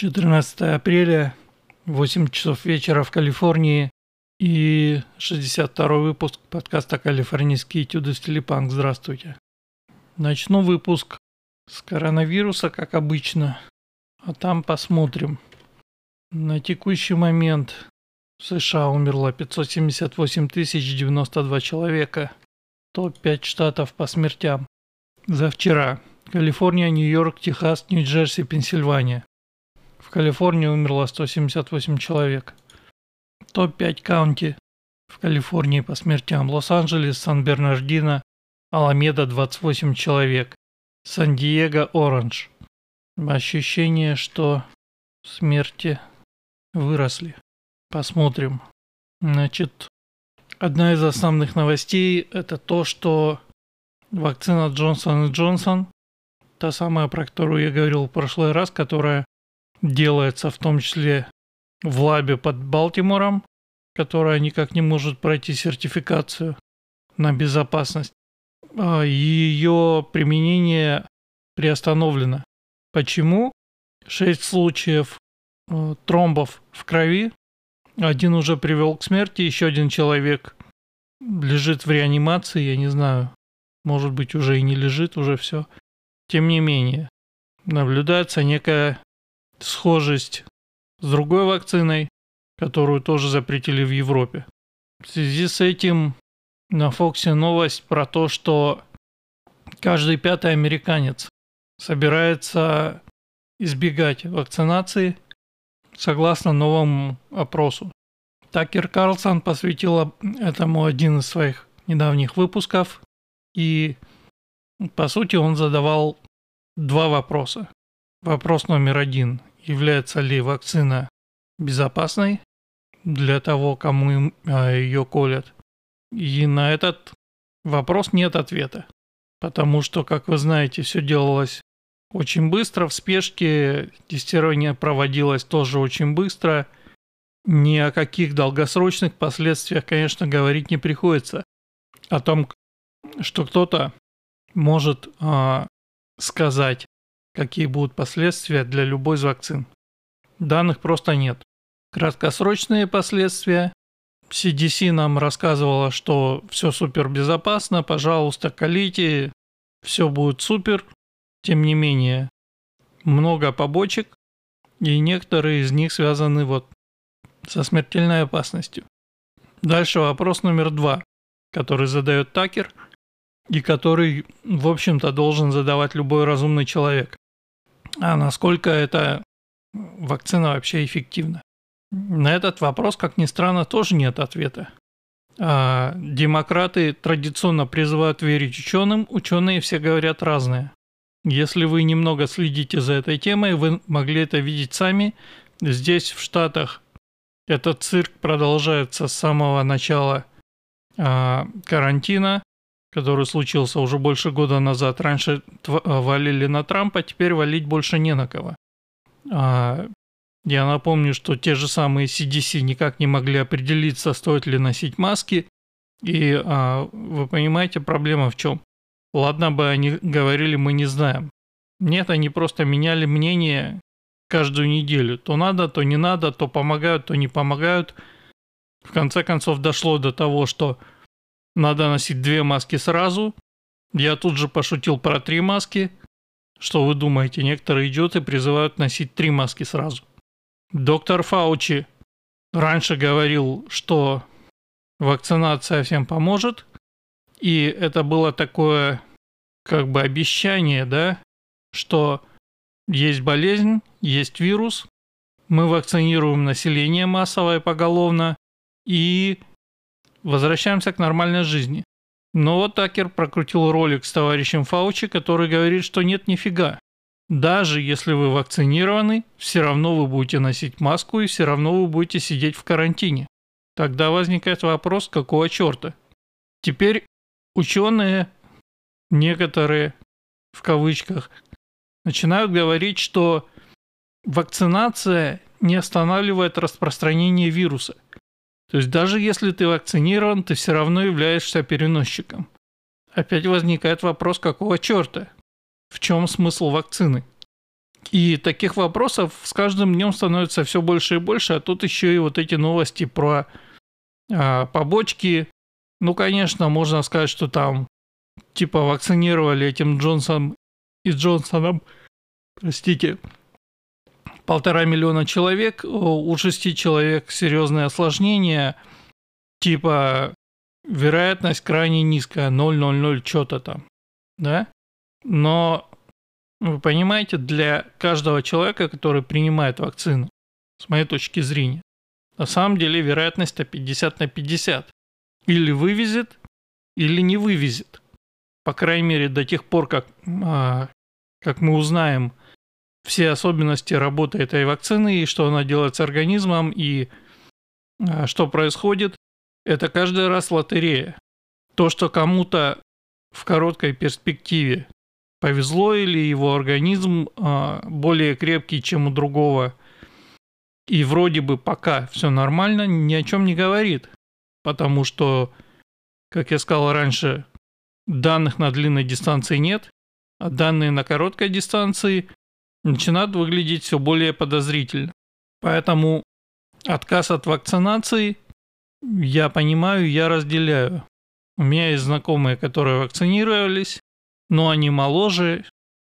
14 апреля, 8 часов вечера в Калифорнии и 62 выпуск подкаста «Калифорнийские этюды в стиле панк». Здравствуйте. Начну выпуск с коронавируса, как обычно, а там посмотрим. На текущий момент в США умерло 578 092 человека, топ-5 штатов по смертям. За вчера Калифорния, Нью-Йорк, Техас, Нью-Джерси, Пенсильвания. В Калифорнии умерло 178 человек. Топ-5 каунти в Калифорнии по смертям. Лос-Анджелес, Сан-Бернардино, Аламеда 28 человек. Сан-Диего, Оранж. Ощущение, что смерти выросли. Посмотрим. Значит, одна из основных новостей это то, что вакцина Джонсон и Джонсон, та самая, про которую я говорил в прошлый раз, которая делается в том числе в лабе под Балтимором, которая никак не может пройти сертификацию на безопасность. А, Ее применение приостановлено. Почему? Шесть случаев э, тромбов в крови. Один уже привел к смерти, еще один человек лежит в реанимации, я не знаю, может быть уже и не лежит, уже все. Тем не менее, наблюдается некая схожесть с другой вакциной, которую тоже запретили в Европе. В связи с этим на Фоксе новость про то, что каждый пятый американец собирается избегать вакцинации согласно новому опросу. Такер Карлсон посвятил этому один из своих недавних выпусков, и по сути он задавал два вопроса. Вопрос номер один является ли вакцина безопасной для того, кому а, ее колят. И на этот вопрос нет ответа. Потому что, как вы знаете, все делалось очень быстро, в спешке, тестирование проводилось тоже очень быстро. Ни о каких долгосрочных последствиях, конечно, говорить не приходится. О том, что кто-то может а, сказать, какие будут последствия для любой из вакцин. Данных просто нет. Краткосрочные последствия. CDC нам рассказывала, что все супер безопасно, пожалуйста, колите, все будет супер. Тем не менее, много побочек, и некоторые из них связаны вот со смертельной опасностью. Дальше вопрос номер два, который задает Такер, и который, в общем-то, должен задавать любой разумный человек. А насколько эта вакцина вообще эффективна? На этот вопрос, как ни странно, тоже нет ответа. А демократы традиционно призывают верить ученым, ученые все говорят разное. Если вы немного следите за этой темой, вы могли это видеть сами. Здесь, в Штатах, этот цирк продолжается с самого начала а, карантина который случился уже больше года назад. Раньше валили на Трампа, теперь валить больше не на кого. А, я напомню, что те же самые CDC никак не могли определиться, стоит ли носить маски. И а, вы понимаете, проблема в чем? Ладно бы они говорили, мы не знаем. Нет, они просто меняли мнение каждую неделю. То надо, то не надо, то помогают, то не помогают. В конце концов дошло до того, что надо носить две маски сразу. Я тут же пошутил про три маски. Что вы думаете, некоторые идиоты призывают носить три маски сразу. Доктор Фаучи раньше говорил, что вакцинация всем поможет. И это было такое как бы обещание, да, что есть болезнь, есть вирус, мы вакцинируем население массово и поголовно, и Возвращаемся к нормальной жизни. Но вот Такер прокрутил ролик с товарищем Фаучи, который говорит, что нет нифига. Даже если вы вакцинированы, все равно вы будете носить маску и все равно вы будете сидеть в карантине. Тогда возникает вопрос, какого черта? Теперь ученые, некоторые в кавычках, начинают говорить, что вакцинация не останавливает распространение вируса – то есть даже если ты вакцинирован, ты все равно являешься переносчиком. Опять возникает вопрос, какого черта? В чем смысл вакцины? И таких вопросов с каждым днем становится все больше и больше, а тут еще и вот эти новости про а, побочки. Ну, конечно, можно сказать, что там типа вакцинировали этим Джонсом и Джонсоном, простите, полтора миллиона человек, у шести человек серьезные осложнения, типа вероятность крайне низкая, 0,00 что-то там, да? Но вы понимаете, для каждого человека, который принимает вакцину, с моей точки зрения, на самом деле вероятность 50 на 50. Или вывезет, или не вывезет. По крайней мере, до тех пор, как, а, как мы узнаем, все особенности работы этой вакцины и что она делает с организмом и а, что происходит, это каждый раз лотерея. То, что кому-то в короткой перспективе повезло или его организм а, более крепкий, чем у другого, и вроде бы пока все нормально, ни о чем не говорит. Потому что, как я сказал раньше, данных на длинной дистанции нет, а данные на короткой дистанции начинают выглядеть все более подозрительно. Поэтому отказ от вакцинации я понимаю, я разделяю. У меня есть знакомые, которые вакцинировались, но они моложе,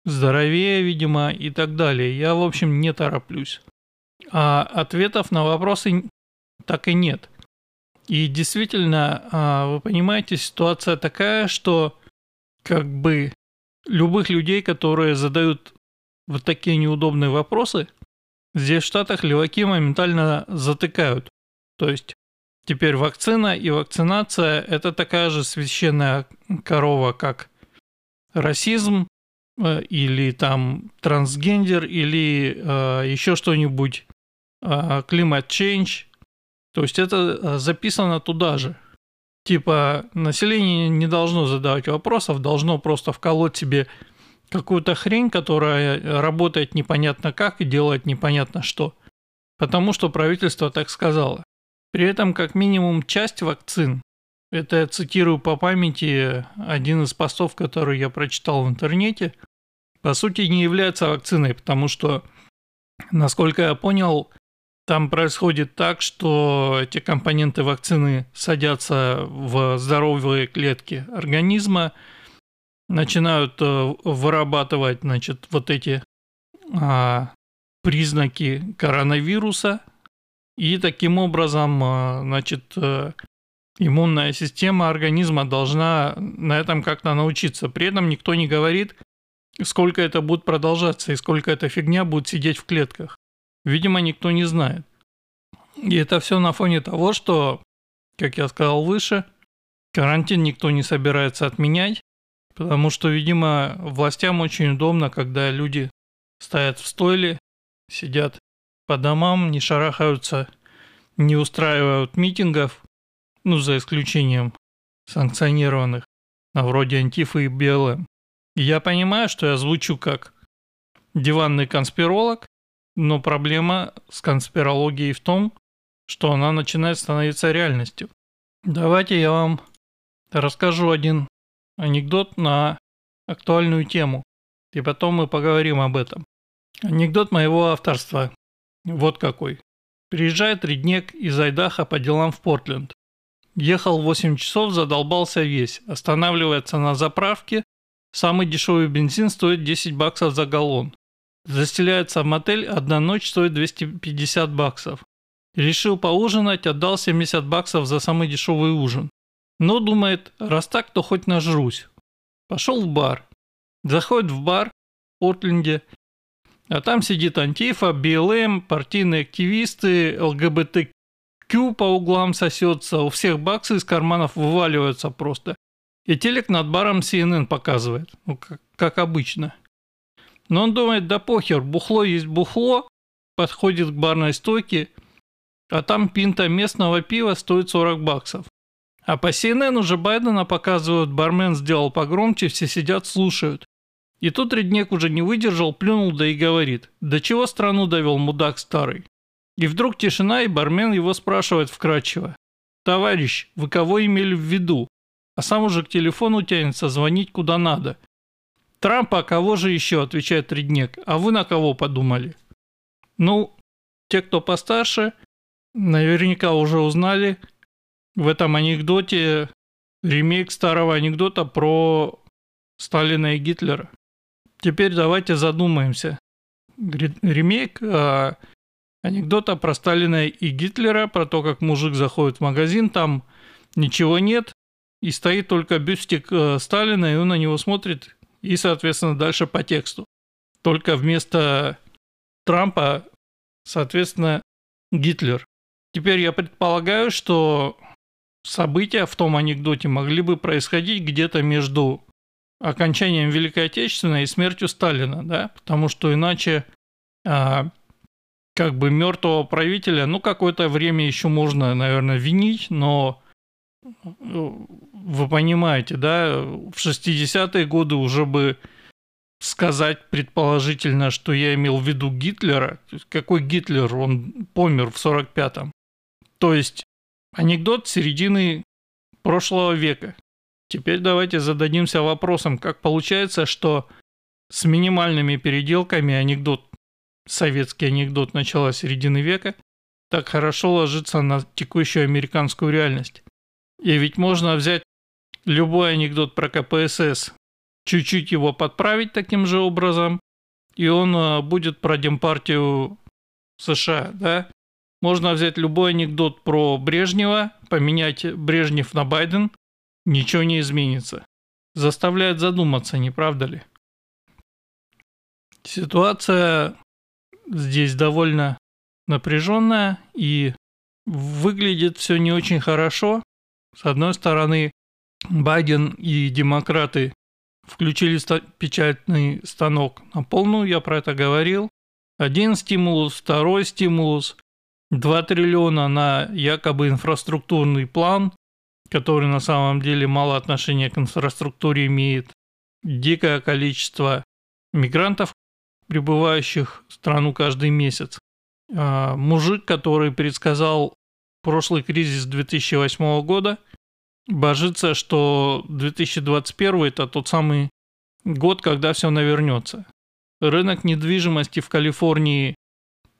здоровее, видимо, и так далее. Я, в общем, не тороплюсь. А ответов на вопросы так и нет. И действительно, а, вы понимаете, ситуация такая, что как бы любых людей, которые задают вот такие неудобные вопросы, здесь в Штатах леваки моментально затыкают. То есть теперь вакцина и вакцинация – это такая же священная корова, как расизм э, или там трансгендер или э, еще что-нибудь, э, climate change. То есть это э, записано туда же. Типа население не должно задавать вопросов, должно просто вколоть себе какую-то хрень, которая работает непонятно как и делает непонятно что. Потому что правительство так сказало. При этом как минимум часть вакцин, это я цитирую по памяти один из постов, который я прочитал в интернете, по сути не является вакциной, потому что, насколько я понял, там происходит так, что эти компоненты вакцины садятся в здоровые клетки организма, начинают э, вырабатывать, значит, вот эти а, признаки коронавируса, и таким образом, а, значит, э, иммунная система организма должна на этом как-то научиться. При этом никто не говорит, сколько это будет продолжаться и сколько эта фигня будет сидеть в клетках. Видимо, никто не знает. И это все на фоне того, что, как я сказал выше, карантин никто не собирается отменять, потому что, видимо, властям очень удобно, когда люди стоят в стойле, сидят по домам, не шарахаются, не устраивают митингов, ну, за исключением санкционированных, а вроде Антифы и БЛМ. Я понимаю, что я звучу как диванный конспиролог, но проблема с конспирологией в том, что она начинает становиться реальностью. Давайте я вам расскажу один анекдот на актуальную тему, и потом мы поговорим об этом. Анекдот моего авторства. Вот какой. Приезжает Реднек из Айдаха по делам в Портленд. Ехал 8 часов, задолбался весь. Останавливается на заправке. Самый дешевый бензин стоит 10 баксов за галлон. Заселяется в мотель, одна ночь стоит 250 баксов. Решил поужинать, отдал 70 баксов за самый дешевый ужин. Но думает, раз так, то хоть нажрусь. Пошел в бар. Заходит в бар в Портленде, а там сидит Антифа, БЛМ, партийные активисты, ЛГБТК по углам сосется, у всех баксы из карманов вываливаются просто. И телек над баром CNN показывает, ну, как, как обычно. Но он думает, да похер, бухло есть бухло, подходит к барной стойке, а там пинта местного пива стоит 40 баксов. А по CNN уже Байдена показывают, бармен сделал погромче, все сидят, слушают. И тут Реднек уже не выдержал, плюнул, да и говорит, «Да чего страну довел мудак старый?» И вдруг тишина, и бармен его спрашивает вкратчиво, «Товарищ, вы кого имели в виду?» А сам уже к телефону тянется звонить куда надо. Трампа, кого же еще, отвечает Реднек. А вы на кого подумали? Ну, те, кто постарше, наверняка уже узнали в этом анекдоте ремейк старого анекдота про Сталина и Гитлера. Теперь давайте задумаемся. Ремейк а, анекдота про Сталина и Гитлера, про то, как мужик заходит в магазин, там ничего нет, и стоит только бюстик а, Сталина, и он на него смотрит, и, соответственно, дальше по тексту. Только вместо Трампа, соответственно, Гитлер. Теперь я предполагаю, что события в том анекдоте могли бы происходить где-то между окончанием Великой Отечественной и смертью Сталина, да, потому что иначе а, как бы мертвого правителя, ну, какое-то время еще можно, наверное, винить, но вы понимаете, да, в 60-е годы уже бы сказать предположительно, что я имел в виду Гитлера. Какой Гитлер? Он помер в 45-м. То есть анекдот середины прошлого века. Теперь давайте зададимся вопросом, как получается, что с минимальными переделками анекдот, советский анекдот начала середины века, так хорошо ложится на текущую американскую реальность. И ведь можно взять любой анекдот про КПСС, чуть-чуть его подправить таким же образом, и он а, будет про Демпартию США, да? Можно взять любой анекдот про Брежнева, поменять Брежнев на Байден, ничего не изменится. Заставляет задуматься, не правда ли? Ситуация здесь довольно напряженная и выглядит все не очень хорошо. С одной стороны, Байден и демократы включили печатный станок на полную, я про это говорил. Один стимулус, второй стимулус, 2 триллиона на якобы инфраструктурный план, который на самом деле мало отношения к инфраструктуре имеет. Дикое количество мигрантов, прибывающих в страну каждый месяц. А, мужик, который предсказал прошлый кризис 2008 года, божится, что 2021 это тот самый год, когда все навернется. Рынок недвижимости в Калифорнии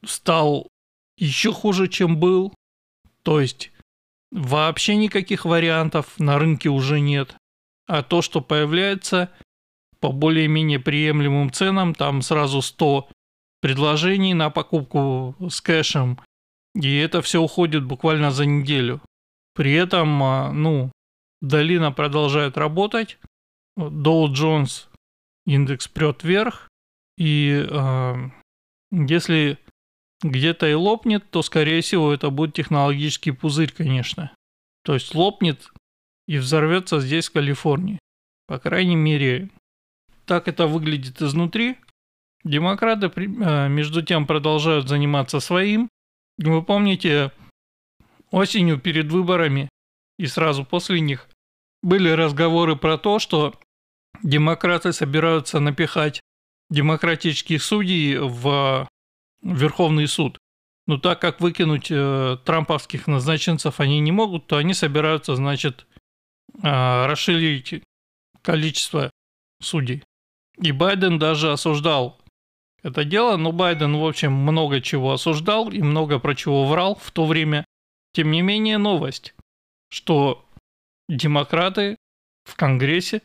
стал еще хуже, чем был. То есть вообще никаких вариантов на рынке уже нет. А то, что появляется по более-менее приемлемым ценам, там сразу 100 предложений на покупку с кэшем, и это все уходит буквально за неделю. При этом, а, ну, долина продолжает работать, Dow Jones индекс прет вверх, и э, если где-то и лопнет, то, скорее всего, это будет технологический пузырь, конечно. То есть лопнет и взорвется здесь, в Калифорнии. По крайней мере, так это выглядит изнутри. Демократы, э, между тем, продолжают заниматься своим. Вы помните, осенью перед выборами и сразу после них были разговоры про то, что демократы собираются напихать демократических судей в Верховный суд. Но так как выкинуть э, трамповских назначенцев они не могут, то они собираются, значит, э, расширить количество судей. И Байден даже осуждал это дело, но Байден, в общем, много чего осуждал и много про чего врал в то время. Тем не менее, новость, что демократы в Конгрессе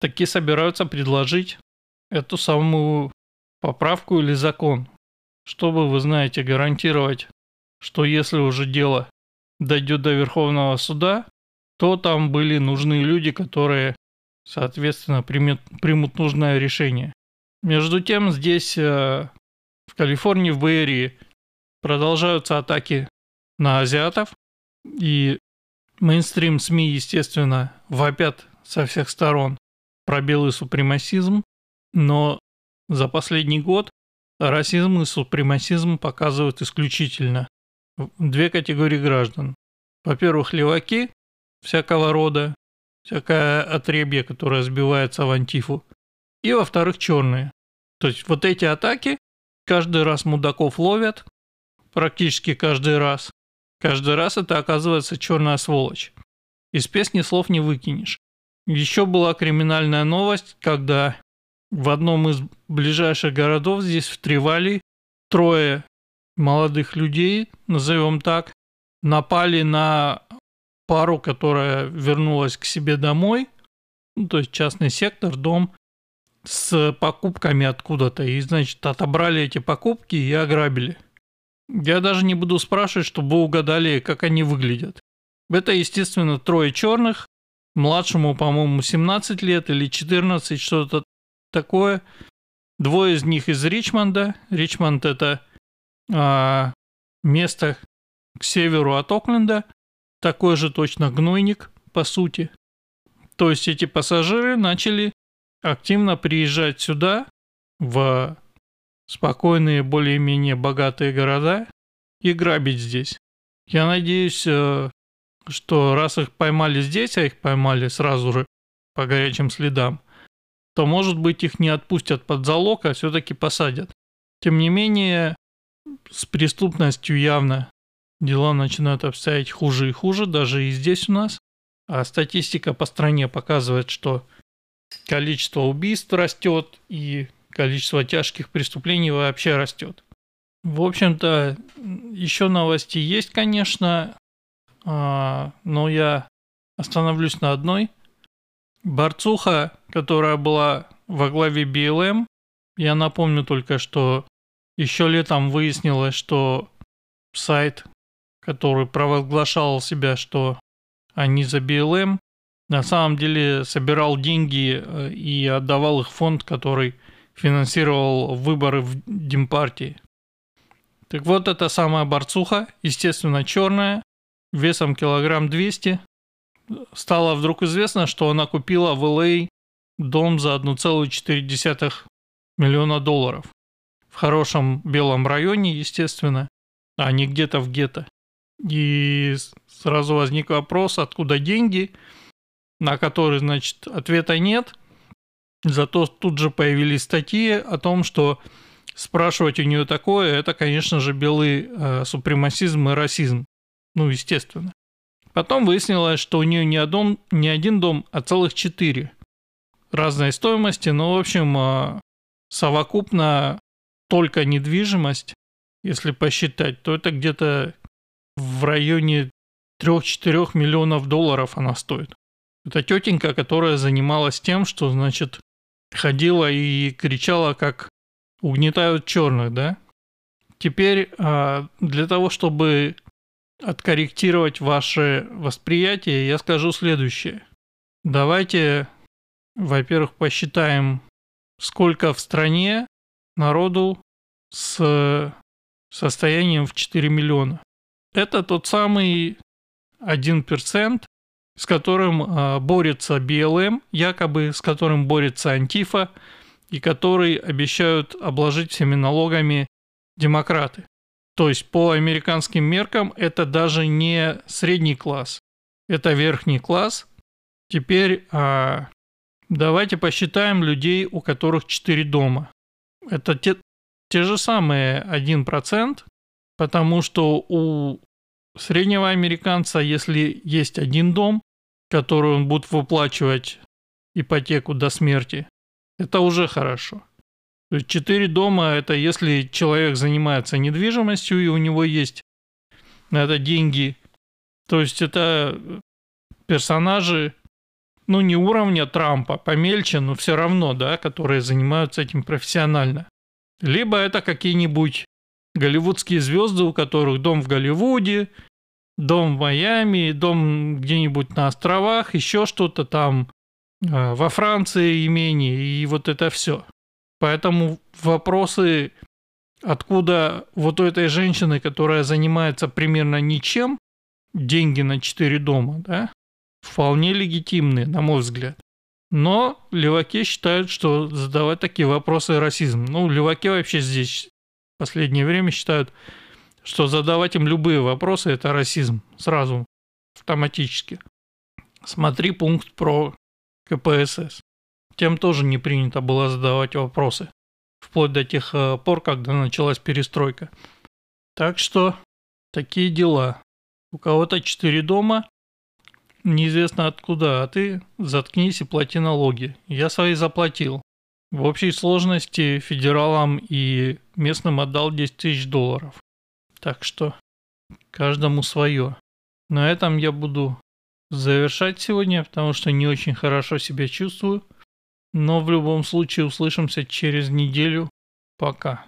таки собираются предложить эту самую поправку или закон, чтобы, вы знаете, гарантировать, что если уже дело дойдет до Верховного суда, то там были нужны люди, которые, соответственно, примет, примут нужное решение. Между тем, здесь, э, в Калифорнии, в Бэйрии, продолжаются атаки на азиатов, и мейнстрим СМИ, естественно, вопят со всех сторон про белый супремасизм, но за последний год расизм и супремасизм показывают исключительно две категории граждан. Во-первых, леваки всякого рода, всякое отребье, которое сбивается в антифу. И во-вторых, черные. То есть вот эти атаки каждый раз мудаков ловят, практически каждый раз. Каждый раз это оказывается черная сволочь. Из песни слов не выкинешь. Еще была криминальная новость, когда в одном из ближайших городов, здесь в Тривали, трое молодых людей, назовем так, напали на пару, которая вернулась к себе домой, ну, то есть частный сектор, дом, с покупками откуда-то. И, значит, отобрали эти покупки и ограбили. Я даже не буду спрашивать, чтобы вы угадали, как они выглядят. Это, естественно, трое черных, младшему, по-моему, 17 лет или 14, что-то такое. Двое из них из Ричмонда. Ричмонд это а, место к северу от Окленда. Такой же точно гнойник, по сути. То есть эти пассажиры начали активно приезжать сюда, в спокойные, более-менее богатые города и грабить здесь. Я надеюсь, э, что раз их поймали здесь, а их поймали сразу же по горячим следам, то, может быть, их не отпустят под залог, а все-таки посадят. Тем не менее, с преступностью явно дела начинают обстоять хуже и хуже, даже и здесь у нас. А статистика по стране показывает, что количество убийств растет и количество тяжких преступлений вообще растет. В общем-то, еще новости есть, конечно, а, но я остановлюсь на одной. Борцуха, которая была во главе BLM, я напомню только, что еще летом выяснилось, что сайт, который провозглашал себя, что они за BLM, на самом деле собирал деньги э, и отдавал их фонд, который финансировал выборы в Демпартии. Так вот, эта самая борцуха, естественно, черная, весом килограмм 200, стало вдруг известно, что она купила в Л.А. дом за 1,4 миллиона долларов. В хорошем белом районе, естественно, а не где-то в гетто. И сразу возник вопрос, откуда деньги – на который, значит, ответа нет. Зато тут же появились статьи о том, что спрашивать у нее такое, это, конечно же, белый э, супремасизм и расизм. Ну, естественно. Потом выяснилось, что у нее не, один, не один дом, а целых четыре. Разной стоимости, но, в общем, э, совокупно только недвижимость, если посчитать, то это где-то в районе 3-4 миллионов долларов она стоит. Это тетенька, которая занималась тем, что, значит, ходила и кричала, как угнетают черных, да? Теперь а, для того, чтобы откорректировать ваше восприятие, я скажу следующее. Давайте, во-первых, посчитаем, сколько в стране народу с состоянием в 4 миллиона. Это тот самый 1%, с которым э, борется БЛМ, якобы с которым борется Антифа, и который обещают обложить всеми налогами демократы. То есть по американским меркам это даже не средний класс, это верхний класс. Теперь э, давайте посчитаем людей, у которых 4 дома. Это те, те же самые 1%, потому что у среднего американца, если есть один дом, которую он будет выплачивать ипотеку до смерти, это уже хорошо. Четыре дома – это если человек занимается недвижимостью и у него есть на это деньги. То есть это персонажи, ну не уровня Трампа, помельче, но все равно, да, которые занимаются этим профессионально. Либо это какие-нибудь голливудские звезды, у которых дом в Голливуде, дом в Майами, дом где-нибудь на островах, еще что-то там, э, во Франции имение, и вот это все. Поэтому вопросы, откуда вот у этой женщины, которая занимается примерно ничем, деньги на четыре дома, да, вполне легитимные, на мой взгляд. Но леваки считают, что задавать такие вопросы расизм. Ну, леваки вообще здесь в последнее время считают, что задавать им любые вопросы – это расизм. Сразу, автоматически. Смотри пункт про КПСС. Тем тоже не принято было задавать вопросы. Вплоть до тех э, пор, когда началась перестройка. Так что такие дела. У кого-то четыре дома, неизвестно откуда, а ты заткнись и плати налоги. Я свои заплатил. В общей сложности федералам и местным отдал 10 тысяч долларов. Так что каждому свое. На этом я буду завершать сегодня, потому что не очень хорошо себя чувствую. Но в любом случае услышимся через неделю. Пока.